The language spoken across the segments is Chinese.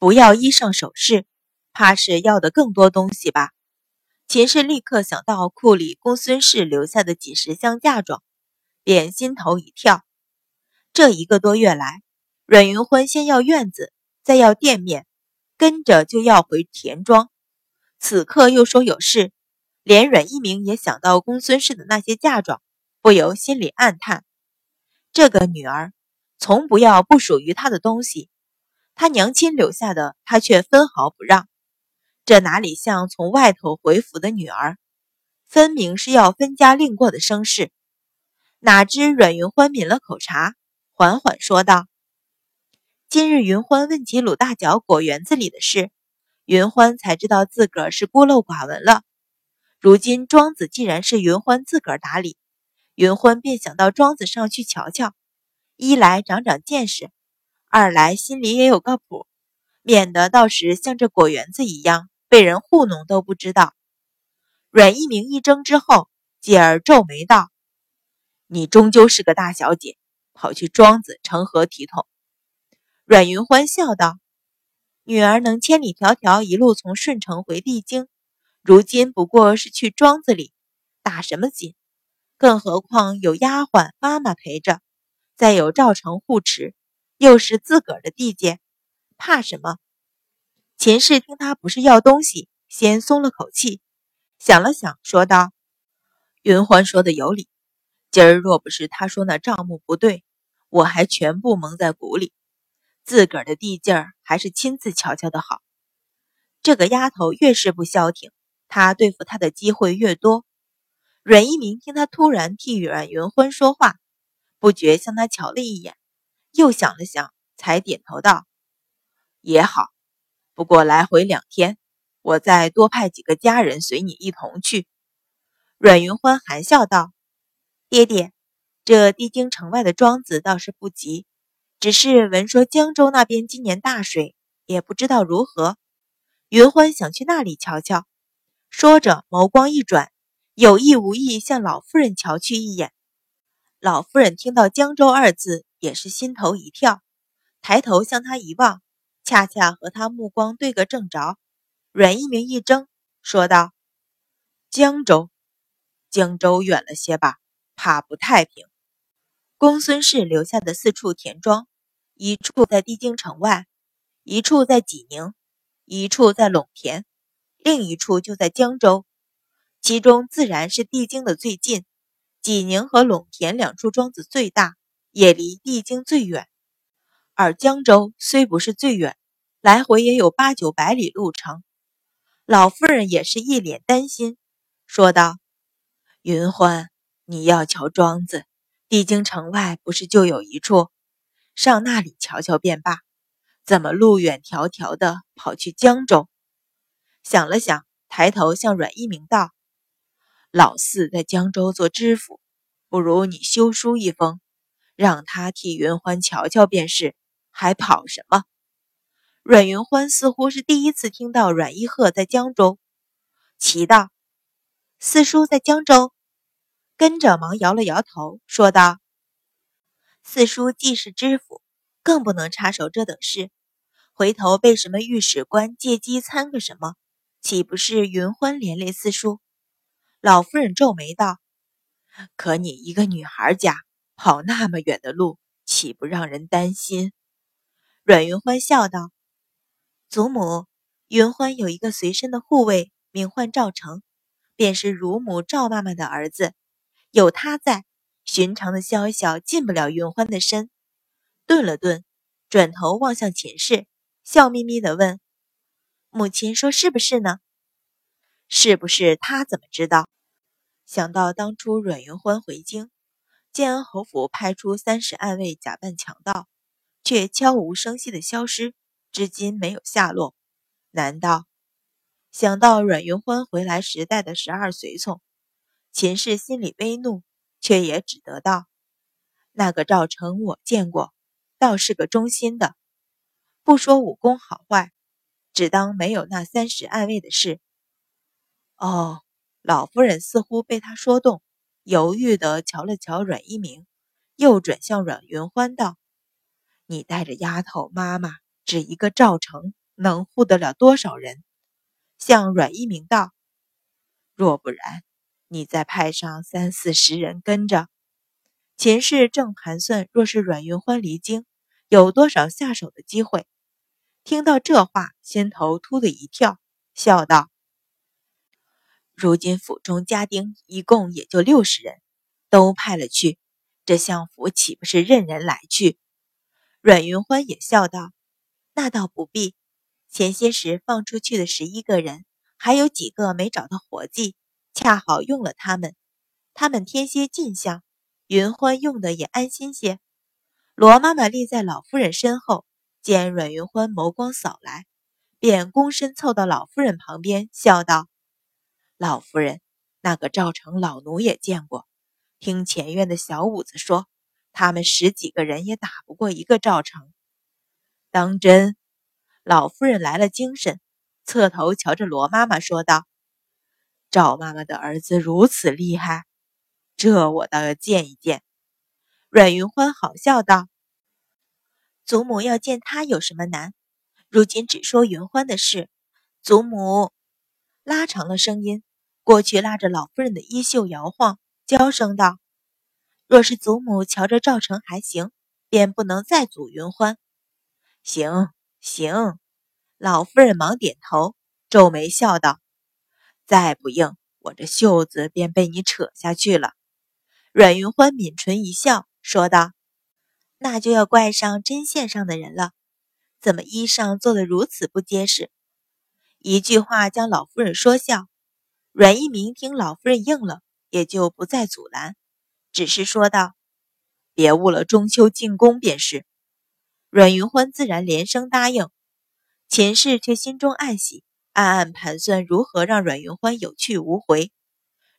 不要衣裳首饰，怕是要的更多东西吧？秦氏立刻想到库里公孙氏留下的几十箱嫁妆，便心头一跳。这一个多月来，阮云欢先要院子，再要店面，跟着就要回田庄，此刻又说有事，连阮一鸣也想到公孙氏的那些嫁妆，不由心里暗叹：这个女儿，从不要不属于她的东西。他娘亲留下的，他却分毫不让，这哪里像从外头回府的女儿？分明是要分家另过的生事。哪知阮云欢抿了口茶，缓缓说道：“今日云欢问起鲁大脚果园子里的事，云欢才知道自个儿是孤陋寡闻了。如今庄子既然是云欢自个儿打理，云欢便想到庄子上去瞧瞧，一来长长见识。”二来心里也有个谱，免得到时像这果园子一样被人糊弄都不知道。阮一鸣一怔之后，继而皱眉道：“你终究是个大小姐，跑去庄子成何体统？”阮云欢笑道：“女儿能千里迢迢一路从顺城回帝京，如今不过是去庄子里打什么紧？更何况有丫鬟妈妈陪着，再有赵成护持。”又是自个儿的地界，怕什么？秦氏听他不是要东西，先松了口气，想了想，说道：“云欢说的有理，今儿若不是他说那账目不对，我还全部蒙在鼓里。自个儿的地界儿，还是亲自瞧瞧的好。这个丫头越是不消停，他对付她的机会越多。”阮一鸣听他突然替阮云欢说话，不觉向他瞧了一眼。又想了想，才点头道：“也好，不过来回两天，我再多派几个家人随你一同去。”阮云欢含笑道：“爹爹，这帝京城外的庄子倒是不急，只是闻说江州那边今年大水，也不知道如何。云欢想去那里瞧瞧。”说着，眸光一转，有意无意向老夫人瞧去一眼。老夫人听到“江州”二字。也是心头一跳，抬头向他一望，恰恰和他目光对个正着。阮一鸣一怔，说道：“江州，江州远了些吧？怕不太平。”公孙氏留下的四处田庄，一处在帝京城外，一处在济宁，一处在陇田，另一处就在江州。其中自然是帝京的最近，济宁和陇田两处庄子最大。也离帝京最远，而江州虽不是最远，来回也有八九百里路程。老夫人也是一脸担心，说道：“云欢，你要瞧庄子，帝京城外不是就有一处，上那里瞧瞧便罢。怎么路远迢迢的跑去江州？”想了想，抬头向阮一鸣道：“老四在江州做知府，不如你修书一封。”让他替云欢瞧瞧便是，还跑什么？阮云欢似乎是第一次听到阮一鹤在江州，奇道：“四叔在江州。”跟着忙摇了摇头，说道：“四叔既是知府，更不能插手这等事。回头被什么御史官借机参个什么，岂不是云欢连累四叔？”老夫人皱眉道：“可你一个女孩家。”跑那么远的路，岂不让人担心？阮云欢笑道：“祖母，云欢有一个随身的护卫，名唤赵成，便是乳母赵妈妈的儿子。有他在，寻常的宵小进不了云欢的身。”顿了顿，转头望向秦氏，笑眯眯的问：“母亲说是不是呢？是不是？他怎么知道？”想到当初阮云欢回京。建安侯府派出三十暗卫假扮强盗，却悄无声息的消失，至今没有下落。难道想到阮云欢回来时带的十二随从，秦氏心里微怒，却也只得道：“那个赵成我见过，倒是个忠心的，不说武功好坏，只当没有那三十暗卫的事。”哦，老夫人似乎被他说动。犹豫地瞧了瞧阮一鸣，又转向阮云欢道：“你带着丫头妈妈，只一个赵成，能护得了多少人？向阮一鸣道：“若不然，你再派上三四十人跟着。”秦氏正盘算，若是阮云欢离京，有多少下手的机会。听到这话，心头突的一跳，笑道：“如今府中家丁一共也就六十人，都派了去，这相府岂不是任人来去？”阮云欢也笑道：“那倒不必。”前些时放出去的十一个人，还有几个没找到活计，恰好用了他们。他们添些进项，云欢用的也安心些。罗妈妈立在老夫人身后，见阮云欢眸光扫来，便躬身凑到老夫人旁边，笑道：“老夫人，那个赵成老奴也见过，听前院的小五子说，他们十几个人也打不过一个赵成。当真？”老夫人来了精神，侧头瞧着罗妈妈说道：“赵妈妈的儿子如此厉害，这我倒要见一见。”阮云欢好笑道：“祖母要见他有什么难？如今只说云欢的事。”祖母拉长了声音，过去拉着老夫人的衣袖摇晃，娇声道：“若是祖母瞧着赵成还行，便不能再阻云欢。”行。行，老夫人忙点头，皱眉笑道：“再不应，我这袖子便被你扯下去了。”阮云欢抿唇一笑，说道：“那就要怪上针线上的人了，怎么衣裳做得如此不结实？”一句话将老夫人说笑。阮一鸣听老夫人应了，也就不再阻拦，只是说道：“别误了中秋进宫便是。”阮云欢自然连声答应，秦氏却心中暗喜，暗暗盘算如何让阮云欢有去无回。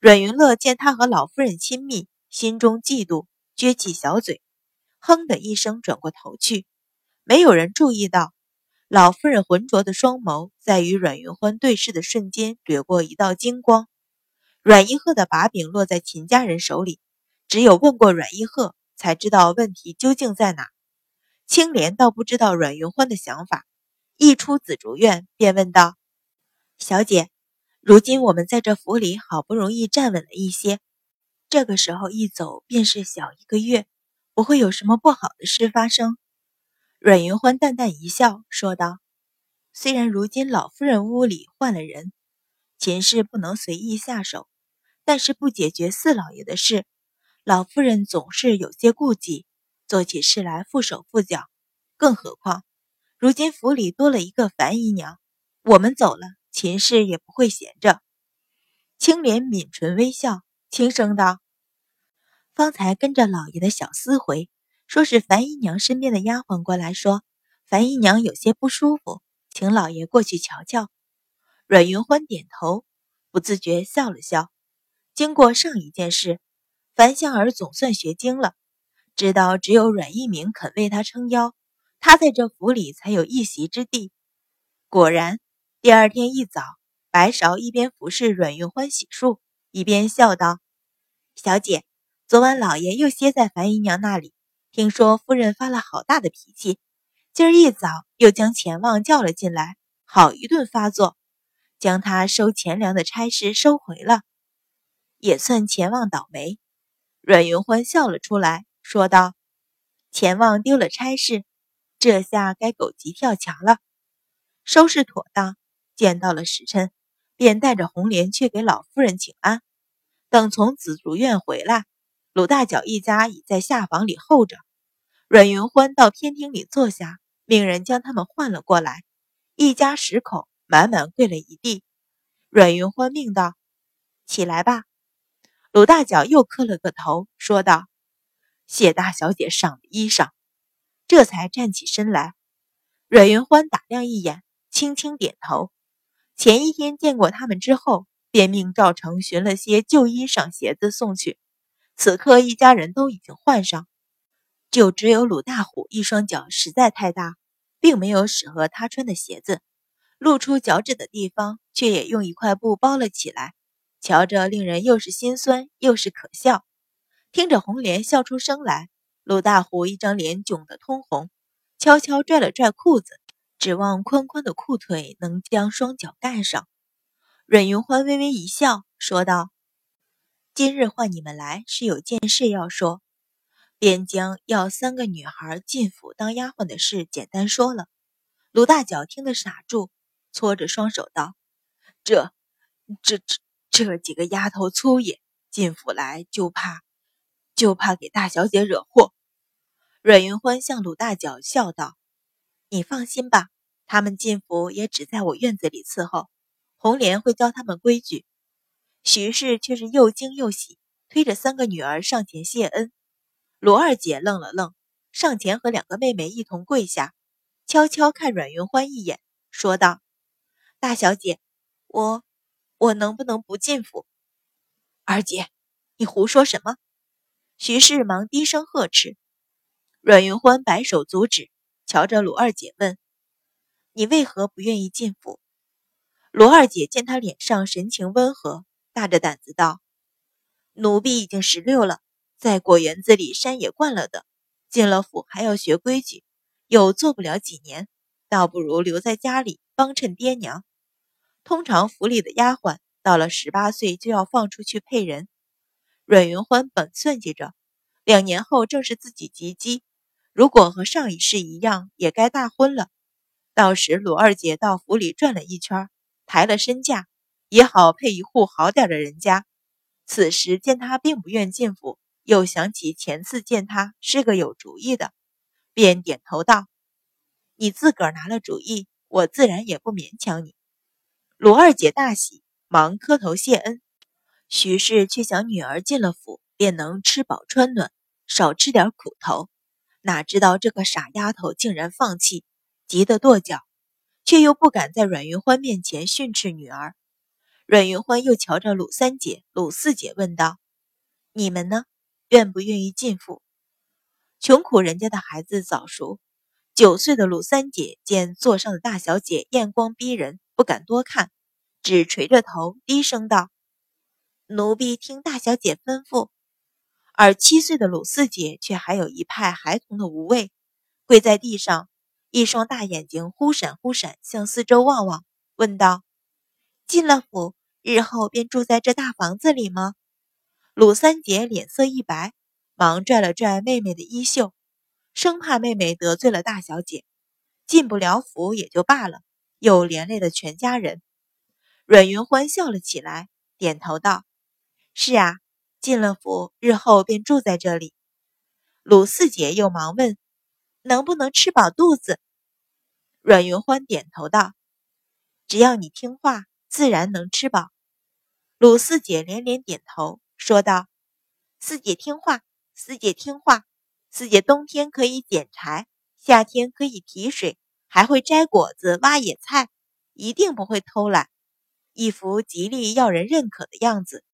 阮云乐见他和老夫人亲密，心中嫉妒，撅起小嘴，哼的一声转过头去。没有人注意到，老夫人浑浊的双眸在与阮云欢对视的瞬间掠过一道金光。阮一鹤的把柄落在秦家人手里，只有问过阮一鹤，才知道问题究竟在哪。青莲倒不知道阮云欢的想法，一出紫竹院便问道：“小姐，如今我们在这府里好不容易站稳了一些，这个时候一走便是小一个月，不会有什么不好的事发生？”阮云欢淡淡一笑，说道：“虽然如今老夫人屋里换了人，秦氏不能随意下手，但是不解决四老爷的事，老夫人总是有些顾忌。”做起事来缚手缚脚，更何况如今府里多了一个樊姨娘，我们走了，秦氏也不会闲着。青莲抿唇微笑，轻声道：“方才跟着老爷的小厮回，说是樊姨娘身边的丫鬟过来说，樊姨娘有些不舒服，请老爷过去瞧瞧。”阮云欢点头，不自觉笑了笑。经过上一件事，樊香儿总算学精了。知道只有阮一鸣肯为他撑腰，他在这府里才有一席之地。果然，第二天一早，白芍一边服侍阮云欢洗漱，一边笑道：“小姐，昨晚老爷又歇在樊姨娘那里，听说夫人发了好大的脾气，今儿一早又将钱旺叫了进来，好一顿发作，将他收钱粮的差事收回了，也算钱旺倒霉。”阮云欢笑了出来。说道：“钱旺丢了差事，这下该狗急跳墙了。收拾妥当，见到了时辰，便带着红莲去给老夫人请安。等从紫竹院回来，鲁大脚一家已在下房里候着。阮云欢到偏厅里坐下，命人将他们唤了过来。一家十口满满跪了一地。阮云欢命道：‘起来吧。’鲁大脚又磕了个头，说道。”谢大小姐赏的衣裳，这才站起身来。阮云欢打量一眼，轻轻点头。前一天见过他们之后，便命赵成寻了些旧衣裳、鞋子送去。此刻一家人都已经换上，就只有鲁大虎一双脚实在太大，并没有适合他穿的鞋子，露出脚趾的地方却也用一块布包了起来，瞧着令人又是心酸又是可笑。听着红莲笑出声来，鲁大虎一张脸窘得通红，悄悄拽了拽裤子，指望宽宽的裤腿能将双脚盖上。阮云欢微微一笑，说道：“今日唤你们来，是有件事要说。”便将要三个女孩进府当丫鬟的事简单说了。卢大脚听得傻住，搓着双手道：“这、这、这这几个丫头粗野，进府来就怕，就怕给大小姐惹祸。”阮云欢向鲁大脚笑道：“你放心吧，他们进府也只在我院子里伺候，红莲会教他们规矩。”徐氏却是又惊又喜，推着三个女儿上前谢恩。罗二姐愣了愣，上前和两个妹妹一同跪下，悄悄看阮云欢一眼，说道：“大小姐，我我能不能不进府？”二姐，你胡说什么？徐氏忙低声呵斥。阮云欢摆手阻止，瞧着罗二姐问：“你为何不愿意进府？”罗二姐见他脸上神情温和，大着胆子道：“奴婢已经十六了。”在果园子里山野惯了的，进了府还要学规矩，又做不了几年，倒不如留在家里帮衬爹娘。通常府里的丫鬟到了十八岁就要放出去配人。阮云欢本算计着，两年后正是自己及笄，如果和上一世一样，也该大婚了。到时鲁二姐到府里转了一圈，抬了身价，也好配一户好点的人家。此时见他并不愿进府。又想起前次见他是个有主意的，便点头道：“你自个儿拿了主意，我自然也不勉强你。”罗二姐大喜，忙磕头谢恩。徐氏却想女儿进了府，便能吃饱穿暖，少吃点苦头。哪知道这个傻丫头竟然放弃，急得跺脚，却又不敢在阮云欢面前训斥女儿。阮云欢又瞧着鲁三姐、鲁四姐问道：“你们呢？”愿不愿意进府？穷苦人家的孩子早熟。九岁的鲁三姐见座上的大小姐艳光逼人，不敢多看，只垂着头低声道：“奴婢听大小姐吩咐。”而七岁的鲁四姐却还有一派孩童的无畏，跪在地上，一双大眼睛忽闪忽闪，向四周望望，问道：“进了府，日后便住在这大房子里吗？”鲁三姐脸色一白，忙拽了拽妹妹的衣袖，生怕妹妹得罪了大小姐，进不了府也就罢了，又连累了全家人。阮云欢笑了起来，点头道：“是啊，进了府，日后便住在这里。”鲁四姐又忙问：“能不能吃饱肚子？”阮云欢点头道：“只要你听话，自然能吃饱。”鲁四姐连连点头。说道：“四姐听话，四姐听话。四姐冬天可以捡柴，夏天可以提水，还会摘果子、挖野菜，一定不会偷懒，一副极力要人认可的样子。”